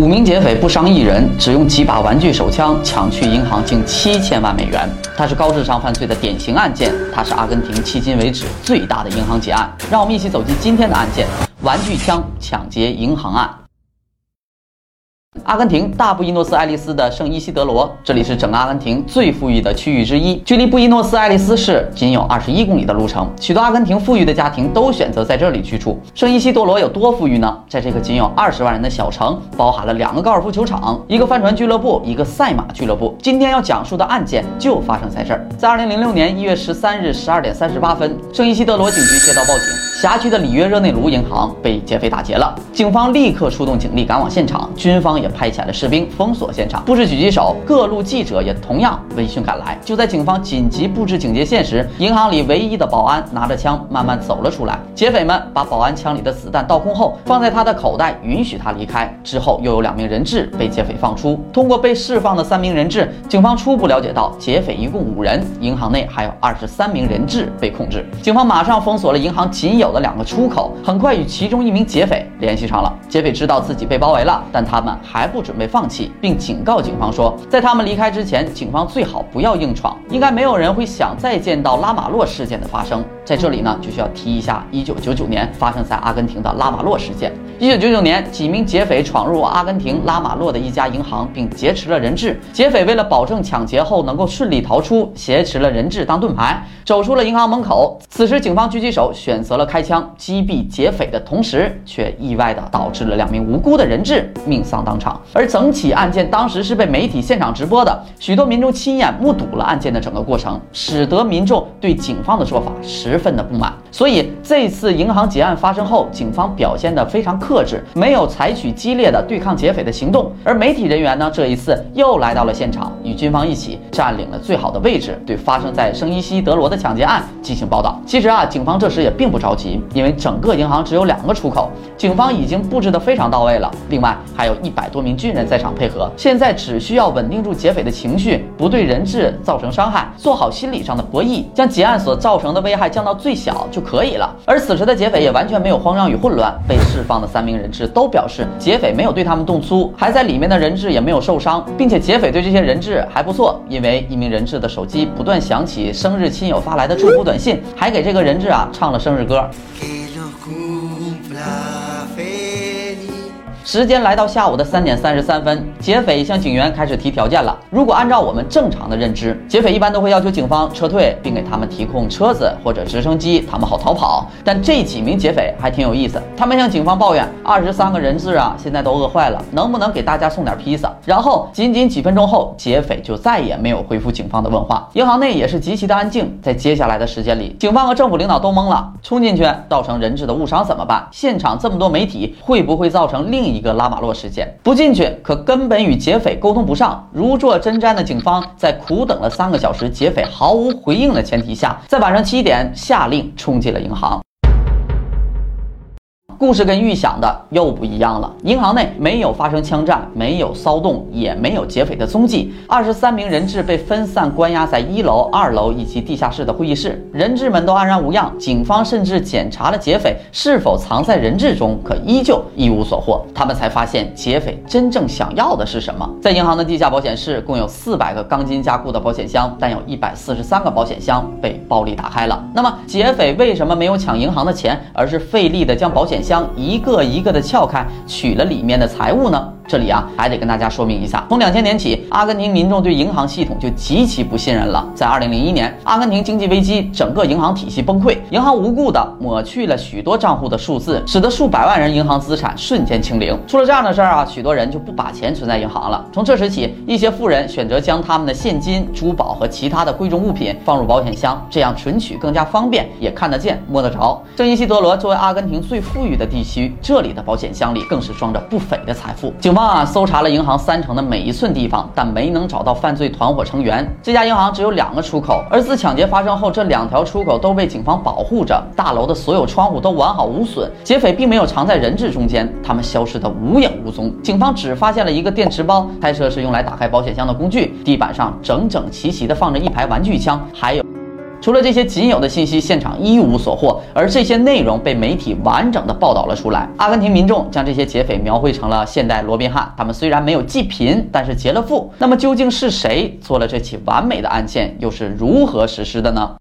五名劫匪不伤一人，只用几把玩具手枪抢去银行近七千万美元。它是高智商犯罪的典型案件，它是阿根廷迄今为止最大的银行劫案。让我们一起走进今天的案件——玩具枪抢劫银行案。阿根廷大布宜诺斯艾利斯的圣伊西德罗，这里是整个阿根廷最富裕的区域之一，距离布宜诺斯艾利斯市仅有二十一公里的路程。许多阿根廷富裕的家庭都选择在这里居住。圣伊西德罗有多富裕呢？在这个仅有二十万人的小城，包含了两个高尔夫球场、一个帆船俱乐部、一个赛马俱乐部。今天要讲述的案件就发生在这儿。在二零零六年一月十三日十二点三十八分，圣伊西德罗警局接到报警，辖区的里约热内卢银行被劫匪打劫了。警方立刻出动警力赶往现场，军方也派遣了士兵封锁现场，布置狙击手，各路记者也同样闻讯赶来。就在警方紧急布置警戒线时，银行里唯一的保安拿着枪慢慢走了出来。劫匪们把保安枪里的子弹倒空后，放在他的口袋，允许他离开。之后又有两名人质被劫匪放出。通过被释放的三名人质，警方初步了解到劫匪一共五人，银行内还有二十三名人质被控制。警方马上封锁了银行仅有的两个出口，很快与其中一名劫匪联系上了。劫匪知道自己被包围了，但他们还不准备放弃，并警告警方说，在他们离开之前，警方最好不要硬闯，应该没有人会想再见到拉马洛事件的发生。在这里呢，就需要提一下1999年发生在阿根廷的拉马洛事件。1999年，几名劫匪闯入阿根廷拉马洛的一家银行，并劫持了人质。劫匪为了保证抢劫后能够顺利逃出，挟持了人质当盾牌，走出了银行门口。此时，警方狙击手选择了开开枪击毙劫匪的同时，却意外的导致了两名无辜的人质命丧当场。而整起案件当时是被媒体现场直播的，许多民众亲眼目睹了案件的整个过程，使得民众对警方的说法十分的不满。所以这次银行劫案发生后，警方表现得非常克制，没有采取激烈的对抗劫匪的行动。而媒体人员呢，这一次又来到了现场，与军方一起占领了最好的位置，对发生在圣伊西德罗的抢劫案进行报道。其实啊，警方这时也并不着急，因为整个银行只有两个出口，警方已经布置得非常到位了。另外还有一百多名军人在场配合，现在只需要稳定住劫匪的情绪，不对人质造成伤害，做好心理上的博弈，将劫案所造成的危害降到最小就可以了。而此时的劫匪也完全没有慌张与混乱，被释放的三名人质都表示劫匪没有对他们动粗，还在里面的人质也没有受伤，并且劫匪对这些人质还不错，因为一名人质的手机不断响起生日亲友发来的祝福短信，还给这个人质啊唱了生日歌。时间来到下午的三点三十三分，劫匪向警员开始提条件了。如果按照我们正常的认知，劫匪一般都会要求警方撤退，并给他们提供车子或者直升机，他们好逃跑。但这几名劫匪还挺有意思，他们向警方抱怨：二十三个人质啊，现在都饿坏了，能不能给大家送点披萨？然后仅仅几分钟后，劫匪就再也没有回复警方的问话。银行内也是极其的安静。在接下来的时间里，警方和政府领导都懵了：冲进去造成人质的误伤怎么办？现场这么多媒体，会不会造成另一？一个拉马洛事件不进去，可根本与劫匪沟通不上。如坐针毡的警方在苦等了三个小时，劫匪毫无回应的前提下，在晚上七点下令冲进了银行。故事跟预想的又不一样了。银行内没有发生枪战，没有骚动，也没有劫匪的踪迹。二十三名人质被分散关押在一楼、二楼以及地下室的会议室，人质们都安然无恙。警方甚至检查了劫匪是否藏在人质中，可依旧一无所获。他们才发现劫匪真正想要的是什么。在银行的地下保险室，共有四百个钢筋加固的保险箱，但有一百四十三个保险箱被暴力打开了。那么，劫匪为什么没有抢银行的钱，而是费力的将保险箱？将一个一个的撬开，取了里面的财物呢？这里啊，还得跟大家说明一下，从两千年起，阿根廷民众对银行系统就极其不信任了。在二零零一年，阿根廷经济危机，整个银行体系崩溃，银行无故的抹去了许多账户的数字，使得数百万人银行资产瞬间清零。出了这样的事儿啊，许多人就不把钱存在银行了。从这时起，一些富人选择将他们的现金、珠宝和其他的贵重物品放入保险箱，这样存取更加方便，也看得见、摸得着。圣伊西德罗作为阿根廷最富裕的的地区，这里的保险箱里更是装着不菲的财富。警方。啊，搜查了银行三层的每一寸地方，但没能找到犯罪团伙成员。这家银行只有两个出口，而自抢劫发生后，这两条出口都被警方保护着。大楼的所有窗户都完好无损，劫匪并没有藏在人质中间，他们消失得无影无踪。警方只发现了一个电池包，猜测是用来打开保险箱的工具。地板上整整齐齐地放着一排玩具枪，还有。除了这些仅有的信息，现场一无所获，而这些内容被媒体完整的报道了出来。阿根廷民众将这些劫匪描绘成了现代罗宾汉，他们虽然没有济贫，但是劫了富。那么究竟是谁做了这起完美的案件，又是如何实施的呢？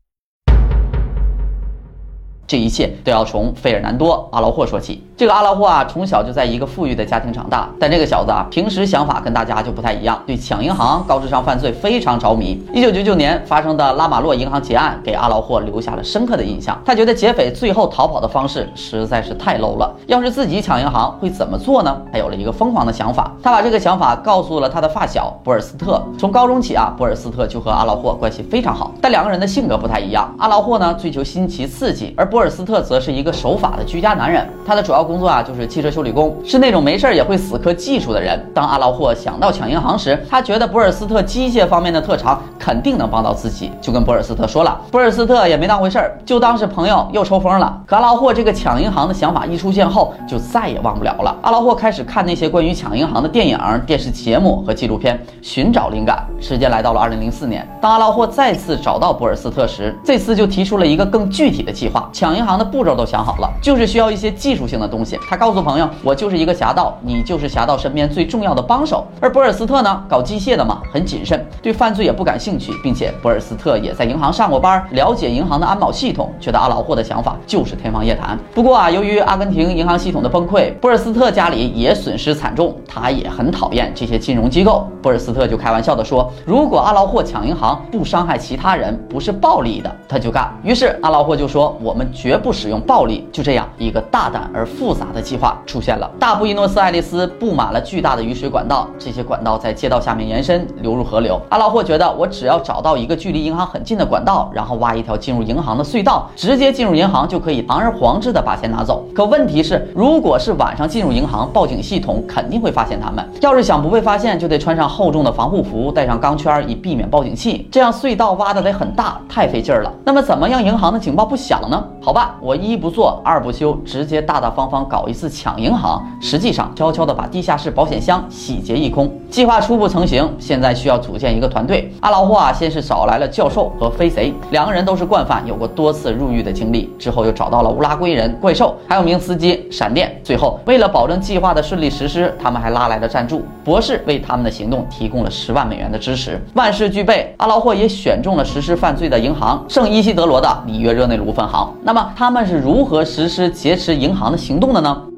这一切都要从费尔南多·阿劳霍说起。这个阿劳霍啊，从小就在一个富裕的家庭长大，但这个小子啊，平时想法跟大家就不太一样，对抢银行、高智商犯罪非常着迷。一九九九年发生的拉马洛银行劫案给阿劳霍留下了深刻的印象。他觉得劫匪最后逃跑的方式实在是太 low 了，要是自己抢银行会怎么做呢？他有了一个疯狂的想法，他把这个想法告诉了他的发小博尔斯特。从高中起啊，博尔斯特就和阿劳霍关系非常好，但两个人的性格不太一样。阿劳霍呢，追求新奇刺激，而博博尔斯特则是一个守法的居家男人，他的主要工作啊就是汽车修理工，是那种没事儿也会死磕技术的人。当阿劳霍想到抢银行时，他觉得博尔斯特机械方面的特长肯定能帮到自己，就跟博尔斯特说了。博尔斯特也没当回事儿，就当是朋友又抽风了。可阿劳霍这个抢银行的想法一出现后，就再也忘不了了。阿劳霍开始看那些关于抢银行的电影、电视节目和纪录片，寻找灵感。时间来到了二零零四年，当阿劳霍再次找到博尔斯特时，这次就提出了一个更具体的计划，抢。抢银行的步骤都想好了，就是需要一些技术性的东西。他告诉朋友：“我就是一个侠盗，你就是侠盗身边最重要的帮手。”而博尔斯特呢，搞机械的嘛，很谨慎，对犯罪也不感兴趣，并且博尔斯特也在银行上过班，了解银行的安保系统，觉得阿劳霍的想法就是天方夜谭。不过啊，由于阿根廷银行系统的崩溃，博尔斯特家里也损失惨重，他也很讨厌这些金融机构。博尔斯特就开玩笑的说：“如果阿劳霍抢银行不伤害其他人，不是暴力的，他就干。”于是阿劳霍就说：“我们。”绝不使用暴力，就这样，一个大胆而复杂的计划出现了。大布宜诺斯艾利斯布满了巨大的雨水管道，这些管道在街道下面延伸，流入河流。阿劳霍觉得，我只要找到一个距离银行很近的管道，然后挖一条进入银行的隧道，直接进入银行就可以堂而皇之的把钱拿走。可问题是，如果是晚上进入银行，报警系统肯定会发现他们。要是想不被发现，就得穿上厚重的防护服，带上钢圈，以避免报警器。这样隧道挖的得很大，太费劲儿了。那么怎么让银行的警报不响呢？好好吧，我一不做二不休，直接大大方方搞一次抢银行。实际上，悄悄的把地下室保险箱洗劫一空。计划初步成型，现在需要组建一个团队。阿劳霍啊，先是找来了教授和飞贼，两个人都是惯犯，有过多次入狱的经历。之后又找到了乌拉圭人怪兽，还有名司机闪电。最后，为了保证计划的顺利实施，他们还拉来了赞助，博士为他们的行动提供了十万美元的支持。万事俱备，阿劳霍也选中了实施犯罪的银行——圣伊西德罗的里约热内卢分行。那么。他们是如何实施劫持银行的行动的呢？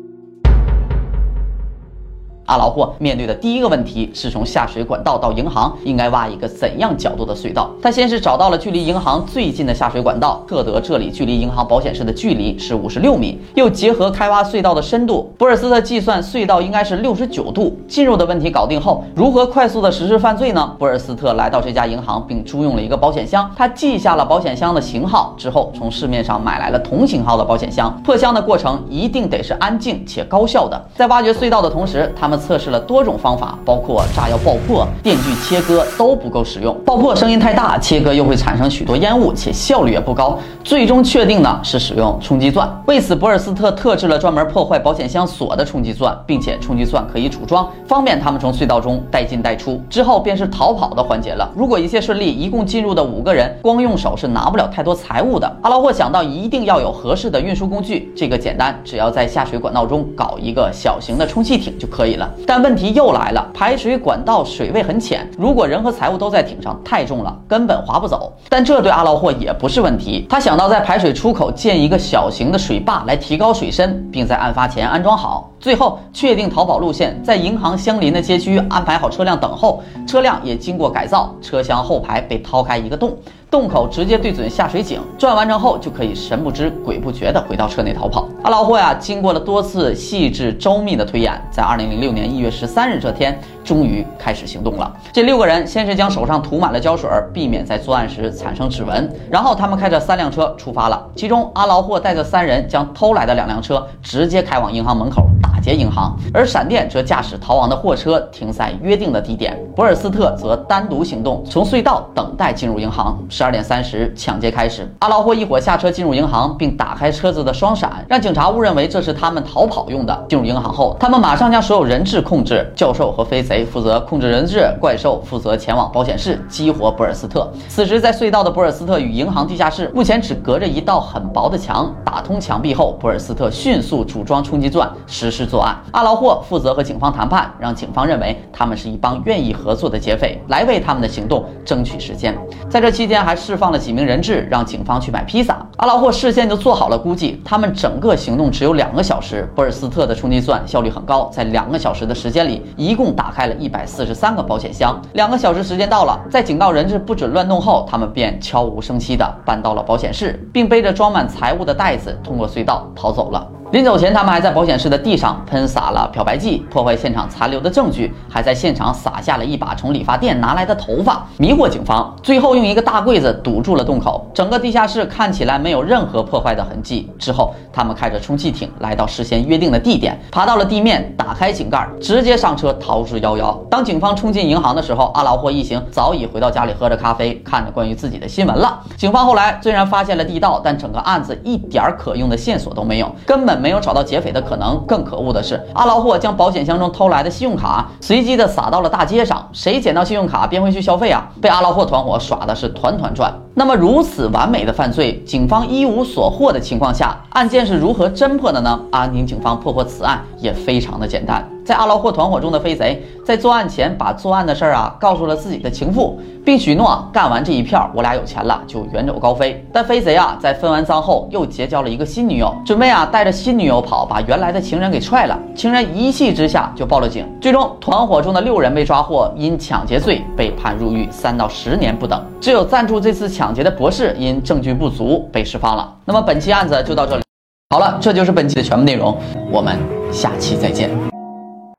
阿劳霍面对的第一个问题是从下水管道到银行应该挖一个怎样角度的隧道。他先是找到了距离银行最近的下水管道，测得这里距离银行保险室的距离是五十六米，又结合开挖隧道的深度，博尔斯特计算隧道应该是六十九度。进入的问题搞定后，如何快速的实施犯罪呢？博尔斯特来到这家银行并租用了一个保险箱，他记下了保险箱的型号之后，从市面上买来了同型号的保险箱。破箱的过程一定得是安静且高效的。在挖掘隧道的同时，他们。测试了多种方法，包括炸药爆破、电锯切割都不够实用。爆破声音太大，切割又会产生许多烟雾，且效率也不高。最终确定呢是使用冲击钻。为此，博尔斯特特制了专门破坏保险箱锁的冲击钻，并且冲击钻可以组装，方便他们从隧道中带进带出。之后便是逃跑的环节了。如果一切顺利，一共进入的五个人光用手是拿不了太多财物的。阿劳霍想到一定要有合适的运输工具，这个简单，只要在下水管道中搞一个小型的充气艇就可以了。但问题又来了，排水管道水位很浅，如果人和财物都在艇上，太重了，根本划不走。但这对阿劳霍也不是问题，他想到在排水出口建一个小型的水坝来提高水深，并在案发前安装好。最后确定逃跑路线，在银行相邻的街区安排好车辆等候，车辆也经过改造，车厢后排被掏开一个洞。洞口直接对准下水井，转完成后就可以神不知鬼不觉地回到车内逃跑。阿劳霍呀，经过了多次细致周密的推演，在二零零六年一月十三日这天，终于开始行动了。这六个人先是将手上涂满了胶水，避免在作案时产生指纹。然后他们开着三辆车出发了，其中阿劳霍带着三人将偷来的两辆车直接开往银行门口。劫银行，而闪电则驾驶逃亡的货车停在约定的地点，博尔斯特则单独行动，从隧道等待进入银行。十二点三十，抢劫开始，阿劳霍一伙下车进入银行，并打开车子的双闪，让警察误认为这是他们逃跑用的。进入银行后，他们马上将所有人质控制，教授和飞贼负责控制人质，怪兽负责前往保险室激活博尔斯特。此时，在隧道的博尔斯特与银行地下室目前只隔着一道很薄的墙，打通墙壁后，博尔斯特迅速组装冲击钻，实施作案。阿劳霍负责和警方谈判，让警方认为他们是一帮愿意合作的劫匪，来为他们的行动争取时间。在这期间，还释放了几名人质，让警方去买披萨。阿劳霍事先就做好了估计，他们整个行动只有两个小时。博尔斯特的冲击钻效率很高，在两个小时的时间里，一共打开了一百四十三个保险箱。两个小时时间到了，在警告人质不准乱动后，他们便悄无声息地搬到了保险室，并背着装满财物的袋子通过隧道逃走了。临走前，他们还在保险室的地上喷洒了漂白剂，破坏现场残留的证据，还在现场撒下了一把从理发店拿来的头发，迷惑警方。最后用一个大柜子堵住了洞口，整个地下室看起来没有任何破坏的痕迹。之后，他们开着充气艇来到事先约定的地点，爬到了地面，打开井盖，直接上车逃之夭夭。当警方冲进银行的时候，阿劳霍一行早已回到家里喝着咖啡，看着关于自己的新闻了。警方后来虽然发现了地道，但整个案子一点可用的线索都没有，根本。没有找到劫匪的可能。更可恶的是，阿劳霍将保险箱中偷来的信用卡随机的撒到了大街上，谁捡到信用卡便会去消费啊！被阿劳霍团伙耍的是团团转。那么如此完美的犯罪，警方一无所获的情况下，案件是如何侦破的呢？阿宁警方破获此案也非常的简单。在阿劳霍团伙中的飞贼，在作案前把作案的事儿啊告诉了自己的情妇，并许诺干完这一票，我俩有钱了就远走高飞。但飞贼啊，在分完赃后又结交了一个新女友，准备啊带着新女友跑，把原来的情人给踹了。情人一气之下就报了警。最终，团伙中的六人被抓获，因抢劫罪被判入狱三到十年不等。只有赞助这次抢劫的博士因证据不足被释放了。那么本期案子就到这里，好了，这就是本期的全部内容，我们下期再见。